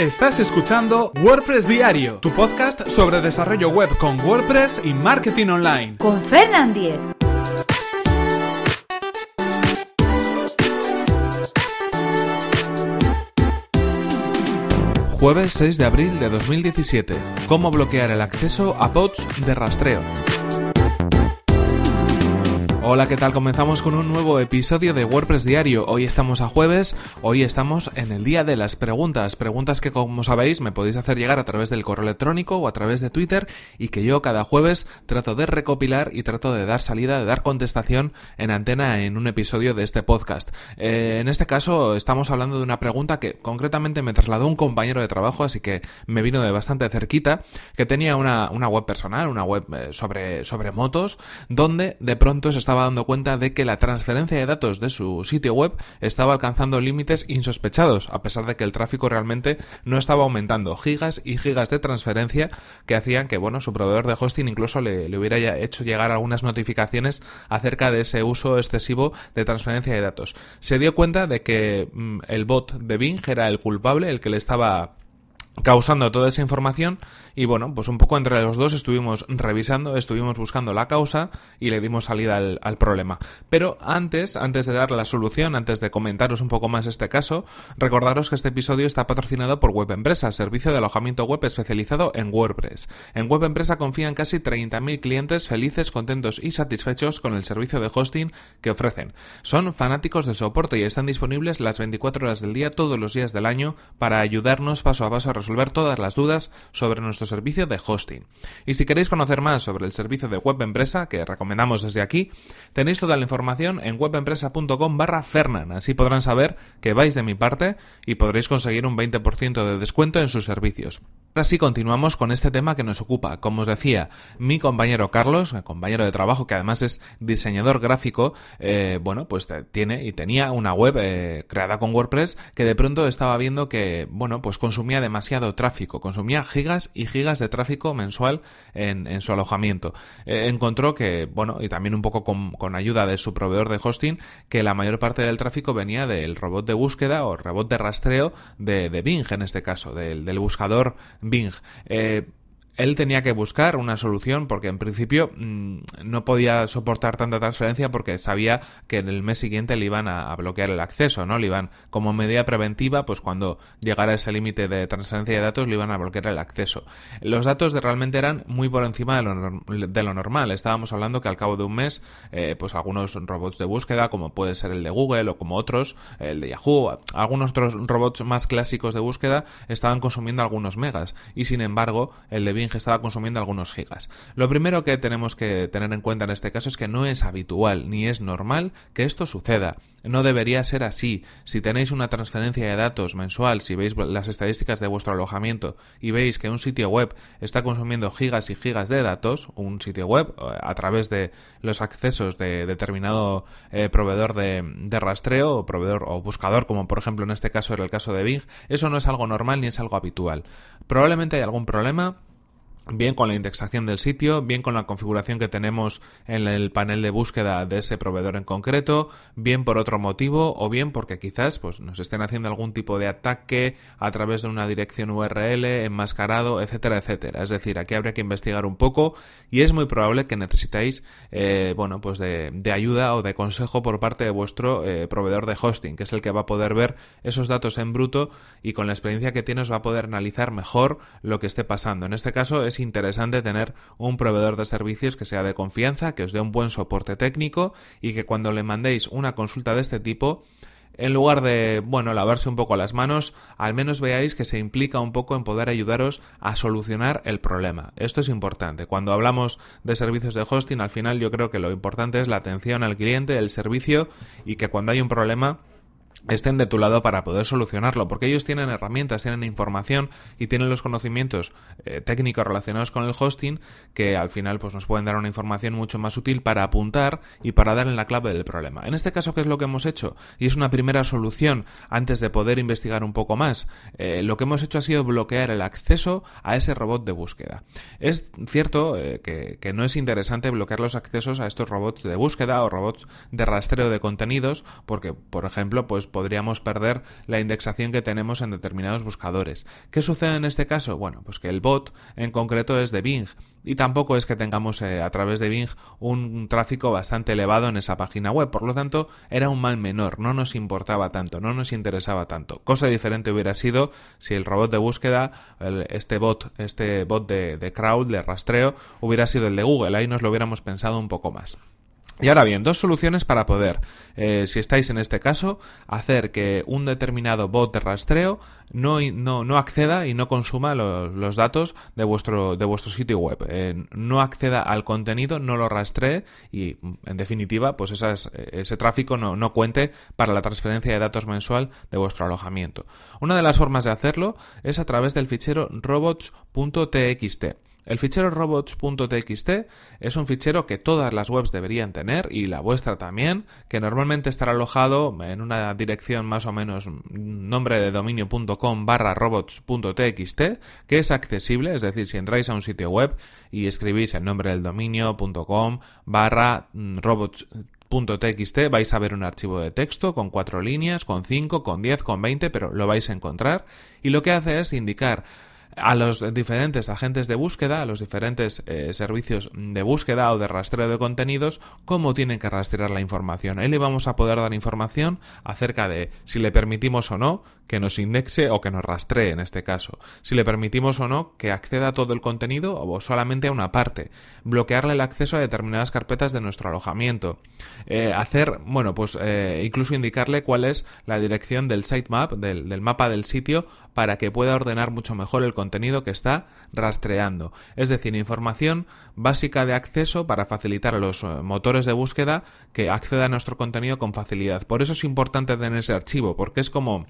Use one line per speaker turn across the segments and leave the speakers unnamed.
Estás escuchando WordPress Diario, tu podcast sobre desarrollo web con WordPress y marketing online.
Con Fernand Diez.
Jueves 6 de abril de 2017. ¿Cómo bloquear el acceso a bots de rastreo? Hola, ¿qué tal? Comenzamos con un nuevo episodio de WordPress Diario. Hoy estamos a jueves, hoy estamos en el día de las preguntas. Preguntas que, como sabéis, me podéis hacer llegar a través del correo electrónico o a través de Twitter y que yo cada jueves trato de recopilar y trato de dar salida, de dar contestación en antena en un episodio de este podcast. Eh, en este caso, estamos hablando de una pregunta que concretamente me trasladó un compañero de trabajo, así que me vino de bastante cerquita, que tenía una, una web personal, una web eh, sobre, sobre motos, donde de pronto se estaba dando cuenta de que la transferencia de datos de su sitio web estaba alcanzando límites insospechados, a pesar de que el tráfico realmente no estaba aumentando. Gigas y gigas de transferencia que hacían que, bueno, su proveedor de hosting incluso le, hubiera hecho llegar algunas notificaciones acerca de ese uso excesivo de transferencia de datos. Se dio cuenta de que mm, el bot de Bing era el culpable, el que le estaba causando toda esa información y bueno, pues un poco entre los dos estuvimos revisando, estuvimos buscando la causa y le dimos salida al, problema. Pero antes, antes de dar la solución, antes de comentaros un poco más este caso, recordaros que este episodio está patrocinado por Web Empresa, servicio de alojamiento web especializado en WordPress. En Web Empresa confían casi 30.000 clientes felices, contentos y satisfechos con el servicio de hosting que ofrecen. Son fanáticos de soporte y están disponibles las 24 horas del día todos los días del año para ayudarnos paso a paso a resolver todas las dudas sobre nuestro servicio de hosting. Y si queréis conocer más sobre el servicio de web empresa que recomendamos desde aquí, tenéis toda la información en webempresa.com barra Fernan. Así podrán saber que vais de mi parte y podréis conseguir un 20% de descuento en sus servicios. Ahora sí continuamos con este tema que nos ocupa. Como os decía, mi compañero Carlos, compañero de trabajo que además es diseñador gráfico, eh, bueno, pues tiene y tenía una web eh, creada con WordPress que de pronto estaba viendo que, bueno, pues consumía demasiado tráfico, consumía gigas y gigas de tráfico mensual en, su alojamiento. Eh, encontró que, bueno, y también un poco con, ayuda de su proveedor de hosting, que la mayor parte del tráfico venía del robot de búsqueda o robot de rastreo de, Bing en este caso, del, del buscador Bing. Eh, él tenía que buscar una solución porque en principio mm, no podía soportar tanta transferencia porque sabía que en el mes siguiente le iban a, bloquear el acceso, ¿no? Le iban como medida preventiva, pues cuando llegara ese límite de transferencia de datos le iban a bloquear el acceso. Los datos realmente eran muy por encima de lo, normal. Estábamos hablando que al cabo de un mes, eh, pues algunos robots de búsqueda, como puede ser el de Google o como otros, el de Yahoo, algunos otros robots más clásicos de búsqueda estaban consumiendo algunos megas y sin embargo el de Bing estaba consumiendo algunos gigas. Lo primero que tenemos que tener en cuenta en este caso es que no es habitual ni es normal que esto suceda. No debería ser así. Si tenéis una transferencia de datos mensual, si veis las estadísticas de vuestro alojamiento y veis que un sitio web está consumiendo gigas y gigas de datos, un sitio web eh, a través de los accesos de determinado eh, proveedor de, de rastreo o proveedor o buscador, como por ejemplo en este caso era el caso de Bing, eso no es algo normal ni es algo habitual. Probablemente hay algún problema bien con la indexación del sitio, bien con la configuración que tenemos en el panel de búsqueda de ese proveedor en concreto, bien por otro motivo o bien porque quizás pues, nos estén haciendo algún tipo de ataque a través de una dirección URL enmascarado, etcétera, etcétera. Es decir, aquí habría que investigar un poco y es muy probable que necesitéis eh, bueno, pues de, ayuda o de consejo por parte de vuestro eh, proveedor de hosting, que es el que va a poder ver esos datos en bruto y con la experiencia que tiene os va a poder analizar mejor lo que esté pasando. En este caso es interesante tener un proveedor de servicios que sea de confianza, que os dé un buen soporte técnico y que cuando le mandéis una consulta de este tipo, en lugar de, bueno, lavarse un poco las manos, al menos veáis que se implica un poco en poder ayudaros a solucionar el problema. Esto es importante. Cuando hablamos de servicios de hosting, al final yo creo que lo importante es la atención al cliente, el servicio y que cuando hay un problema estén de tu lado para poder solucionarlo, porque ellos tienen herramientas, tienen información y tienen los conocimientos eh, técnicos relacionados con el hosting que al final pues nos pueden dar una información mucho más útil para apuntar y para dar en la clave del problema. En este caso, ¿qué es lo que hemos hecho? Y es una primera solución antes de poder investigar un poco más. Eh, lo que hemos hecho ha sido bloquear el acceso a ese robot de búsqueda. Es cierto eh, que, que no es interesante bloquear los accesos a estos robots de búsqueda o robots de rastreo de contenidos porque, por ejemplo, pues pues podríamos perder la indexación que tenemos en determinados buscadores. ¿Qué sucede en este caso? Bueno, pues que el bot en concreto es de Bing y tampoco es que tengamos eh, a través de Bing un tráfico bastante elevado en esa página web. Por lo tanto, era un mal menor, no nos importaba tanto, no nos interesaba tanto. Cosa diferente hubiera sido si el robot de búsqueda, este bot, este bot de, de crowd, de rastreo, hubiera sido el de Google. Ahí nos lo hubiéramos pensado un poco más. Y ahora bien, dos soluciones para poder, eh, si estáis en este caso, hacer que un determinado bot de rastreo no, no, no acceda y no consuma los, datos de vuestro, de vuestro sitio web. Eh, no acceda al contenido, no lo rastree y, en definitiva, pues ese tráfico no, no cuente para la transferencia de datos mensual de vuestro alojamiento. Una de las formas de hacerlo es a través del fichero robots.txt. El fichero robots.txt es un fichero que todas las webs deberían tener y la vuestra también, que normalmente estará alojado en una dirección más o menos nombre de dominio.com barra robots.txt, que es accesible, es decir, si entráis a un sitio web y escribís el nombre del dominio.com barra mm, vais a ver un archivo de texto con cuatro líneas, con cinco, con diez, con veinte, pero lo vais a encontrar y lo que hace es indicar a los diferentes agentes de búsqueda, a los diferentes eh, servicios de búsqueda o de rastreo de contenidos, cómo tienen que rastrear la información. Ahí le vamos a poder dar información acerca de si le permitimos o no que nos indexe o que nos rastree en este caso, si le permitimos o no que acceda a todo el contenido o solamente a una parte, bloquearle el acceso a determinadas carpetas de nuestro alojamiento, eh, hacer, bueno, pues eh, incluso indicarle cuál es la dirección del sitemap, del, del mapa del sitio, para que pueda ordenar mucho mejor el contenido que está rastreando. Es decir, información básica de acceso para facilitar a los eh, motores de búsqueda que acceda a nuestro contenido con facilidad. Por eso es importante tener ese archivo, porque es como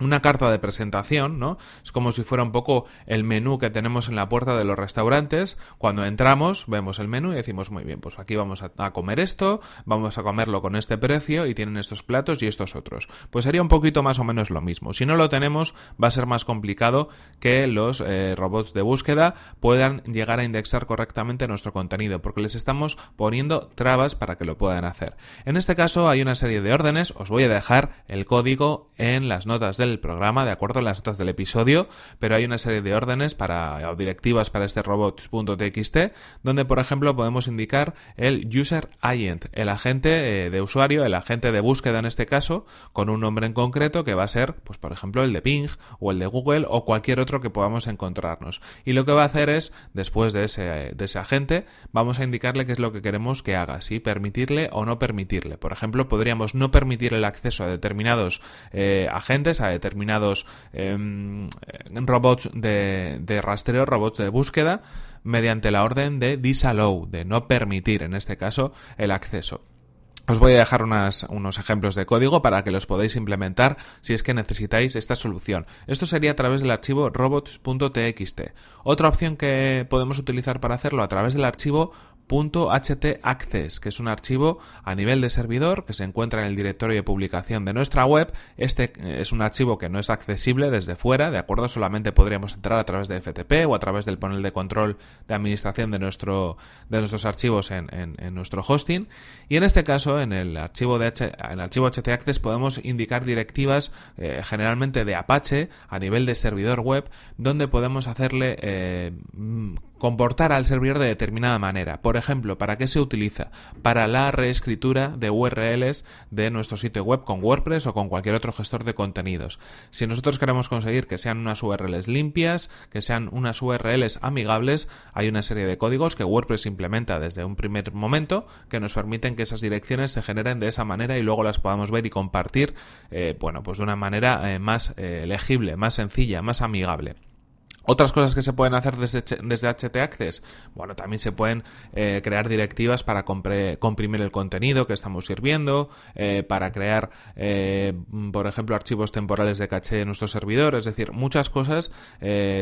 una carta de presentación, ¿no? Es como si fuera un poco el menú que tenemos en la puerta de los restaurantes. Cuando entramos, vemos el menú y decimos, muy bien, pues aquí vamos a, comer esto, vamos a comerlo con este precio y tienen estos platos y estos otros. Pues sería un poquito más o menos lo mismo. Si no lo tenemos, va a ser más complicado que los eh, robots de búsqueda puedan llegar a indexar correctamente nuestro contenido, porque les estamos poniendo trabas para que lo puedan hacer. En este caso hay una serie de órdenes, os voy a dejar el código en las notas del programa, de acuerdo a las notas del episodio, pero hay una serie de órdenes para, o directivas para este robots.txt, donde por ejemplo podemos indicar el user agent, el agente eh, de usuario, el agente de búsqueda en este caso, con un nombre en concreto que va a ser, pues por ejemplo, el de Ping o el de Google o cualquier otro que podamos encontrarnos. Y lo que va a hacer es, después de ese, de ese agente, vamos a indicarle qué es lo que queremos que haga, si permitirle o no permitirle. Por ejemplo, podríamos no permitir el acceso a determinados eh, agentes, a determinados em, robots de, de rastreo, robots de búsqueda, mediante la orden de disallow, de no permitir en este caso el acceso. Os voy a dejar unos ejemplos de código para que los podáis implementar si es que necesitáis esta solución. Esto sería a través del archivo robots.txt. Otra opción que podemos utilizar para hacerlo a través del archivo .htaccess, que es un archivo a nivel de servidor que se encuentra en el directorio de publicación de nuestra web. Este eh, es un archivo que no es accesible desde fuera, ¿de acuerdo? Solamente podríamos entrar a través de FTP o a través del panel de control de administración de, nuestro, de nuestros archivos en, nuestro hosting. Y en este caso, en el archivo, de H, en el archivo htaccess podemos indicar directivas eh, generalmente de Apache a nivel de servidor web, donde podemos hacerle eh, comportar al servidor de determinada manera. Por ejemplo, ¿para qué se utiliza? Para la reescritura de URLs de nuestro sitio web con WordPress o con cualquier otro gestor de contenidos. Si nosotros queremos conseguir que sean unas URLs limpias, que sean unas URLs amigables, hay una serie de códigos que WordPress implementa desde un primer momento que nos permiten que esas direcciones se generen de esa manera y luego las podamos ver y compartir, eh, bueno, pues de una manera eh, más eh, legible, más sencilla, más amigable. Otras cosas que se pueden hacer desde, desde HT Access, bueno, también se pueden eh, crear directivas para comprimir el contenido que estamos sirviendo, eh, para crear, eh, por ejemplo, archivos temporales de caché en nuestro servidor, es decir, muchas cosas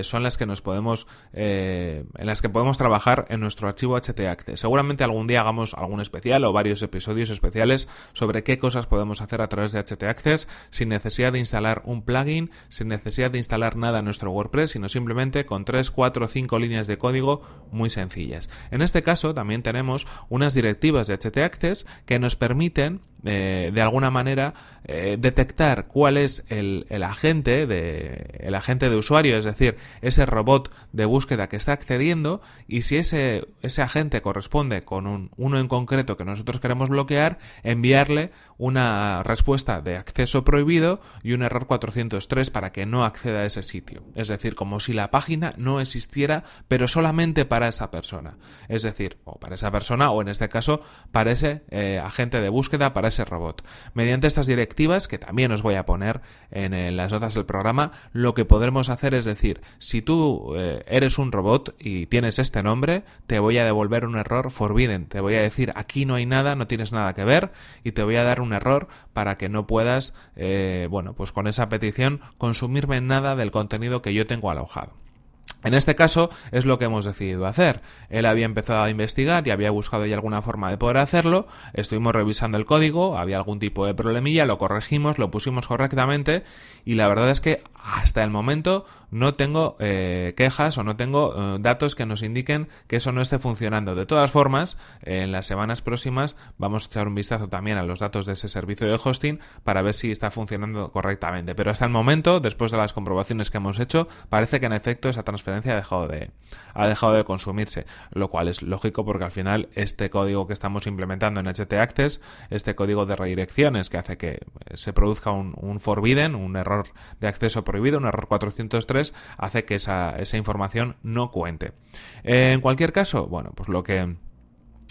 son las que nos podemos, en las que podemos trabajar en nuestro archivo HT Access. Seguramente algún día hagamos algún especial o varios episodios especiales sobre qué cosas podemos hacer a través de HT Access sin necesidad de instalar un plugin, sin necesidad de instalar nada en nuestro WordPress, sino simplemente con 3, 4 o 5 líneas de código muy sencillas. En este caso también tenemos unas directivas de HT Access que nos permiten eh, de alguna manera eh, detectar cuál es el, agente de el agente de usuario, es decir, ese robot de búsqueda que está accediendo y si ese, ese agente corresponde con un, uno en concreto que nosotros queremos bloquear, enviarle una respuesta de acceso prohibido y un error 403 para que no acceda a ese sitio. Es decir, como si la página no existiera, pero solamente para esa persona. Es decir, o para esa persona o en este caso para ese eh, agente de búsqueda, para ese robot. Mediante estas directivas, que también os voy a poner en, las notas del programa, lo que podremos hacer es decir, si tú eh, eres un robot y tienes este nombre, te voy a devolver un error forbidden. Te voy a decir, aquí no hay nada, no tienes nada que ver, y te voy a dar un error para que no puedas, eh, bueno, pues con esa petición consumirme nada del contenido que yo tengo alojado. En este caso es lo que hemos decidido hacer. Él había empezado a investigar y había buscado ya alguna forma de poder hacerlo. Estuvimos revisando el código, había algún tipo de problemilla, lo corregimos, lo pusimos correctamente y la verdad es que hasta el momento no tengo eh, quejas o no tengo eh, datos que nos indiquen que eso no esté funcionando. De todas formas, en las semanas próximas vamos a echar un vistazo también a los datos de ese servicio de hosting para ver si está funcionando correctamente. Pero hasta el momento, después de las comprobaciones que hemos hecho, parece que en efecto esa transferencia ha dejado de, ha dejado de consumirse, lo cual es lógico porque al final este código que estamos implementando en HT Access, este código de redirecciones que hace que se produzca un, un forbidden, un error de acceso prohibido, un error 403, hace que esa, esa información no cuente. en cualquier caso, bueno, pues lo que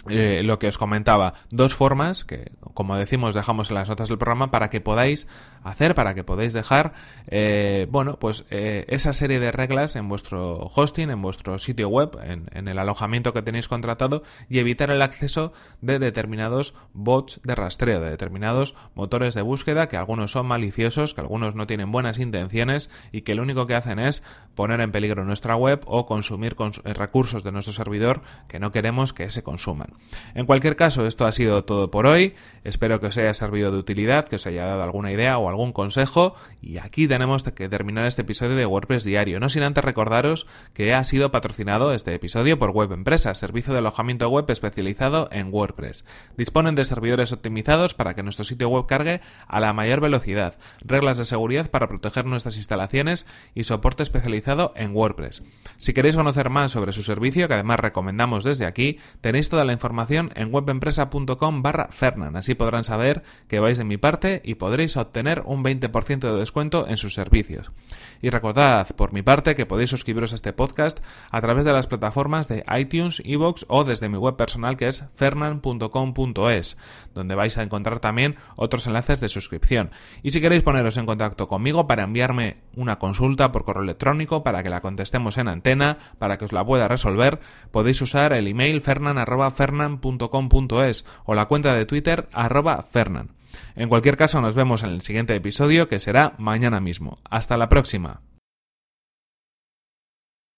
eh, lo que os comentaba, dos formas que, como decimos, dejamos en las notas del programa para que podáis hacer, para que podáis dejar, eh, bueno, pues eh, esa serie de reglas en vuestro hosting, en vuestro sitio web, en, el alojamiento que tenéis contratado y evitar el acceso de determinados bots de rastreo, de determinados motores de búsqueda que algunos son maliciosos, que algunos no tienen buenas intenciones y que lo único que hacen es poner en peligro nuestra web o consumir recursos de nuestro servidor que no queremos que se consuman. En cualquier caso, esto ha sido todo por hoy. Espero que os haya servido de utilidad, que os haya dado alguna idea o algún consejo. Y aquí tenemos que terminar este episodio de WordPress Diario. No sin antes recordaros que ha sido patrocinado este episodio por Web Empresa, servicio de alojamiento web especializado en WordPress. Disponen de servidores optimizados para que nuestro sitio web cargue a la mayor velocidad, reglas de seguridad para proteger nuestras instalaciones y soporte especializado en WordPress. Si queréis conocer más sobre su servicio, que además recomendamos desde aquí, tenéis toda la información en webempresa.com barra Fernan. Así podrán saber que vais de mi parte y podréis obtener un 20% de descuento en sus servicios. Y recordad, por mi parte, que podéis suscribiros a este podcast a través de las plataformas de iTunes, Evox o desde mi web personal que es fernan.com.es, donde vais a encontrar también otros enlaces de suscripción. Y si queréis poneros en contacto conmigo para enviarme una consulta por correo electrónico, para que la contestemos en antena, para que os la pueda resolver, podéis usar el email fernan.fernan fernan.com.es o la cuenta de Twitter arroba fernan. En cualquier caso, nos vemos en el siguiente episodio que será mañana mismo. Hasta la próxima.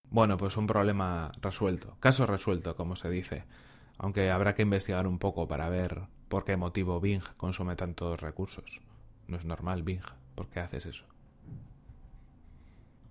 Bueno, pues un problema resuelto, caso resuelto, como se dice, aunque habrá que investigar un poco para ver por qué motivo Bing consume tantos recursos. No es normal, Bing, ¿por qué haces eso?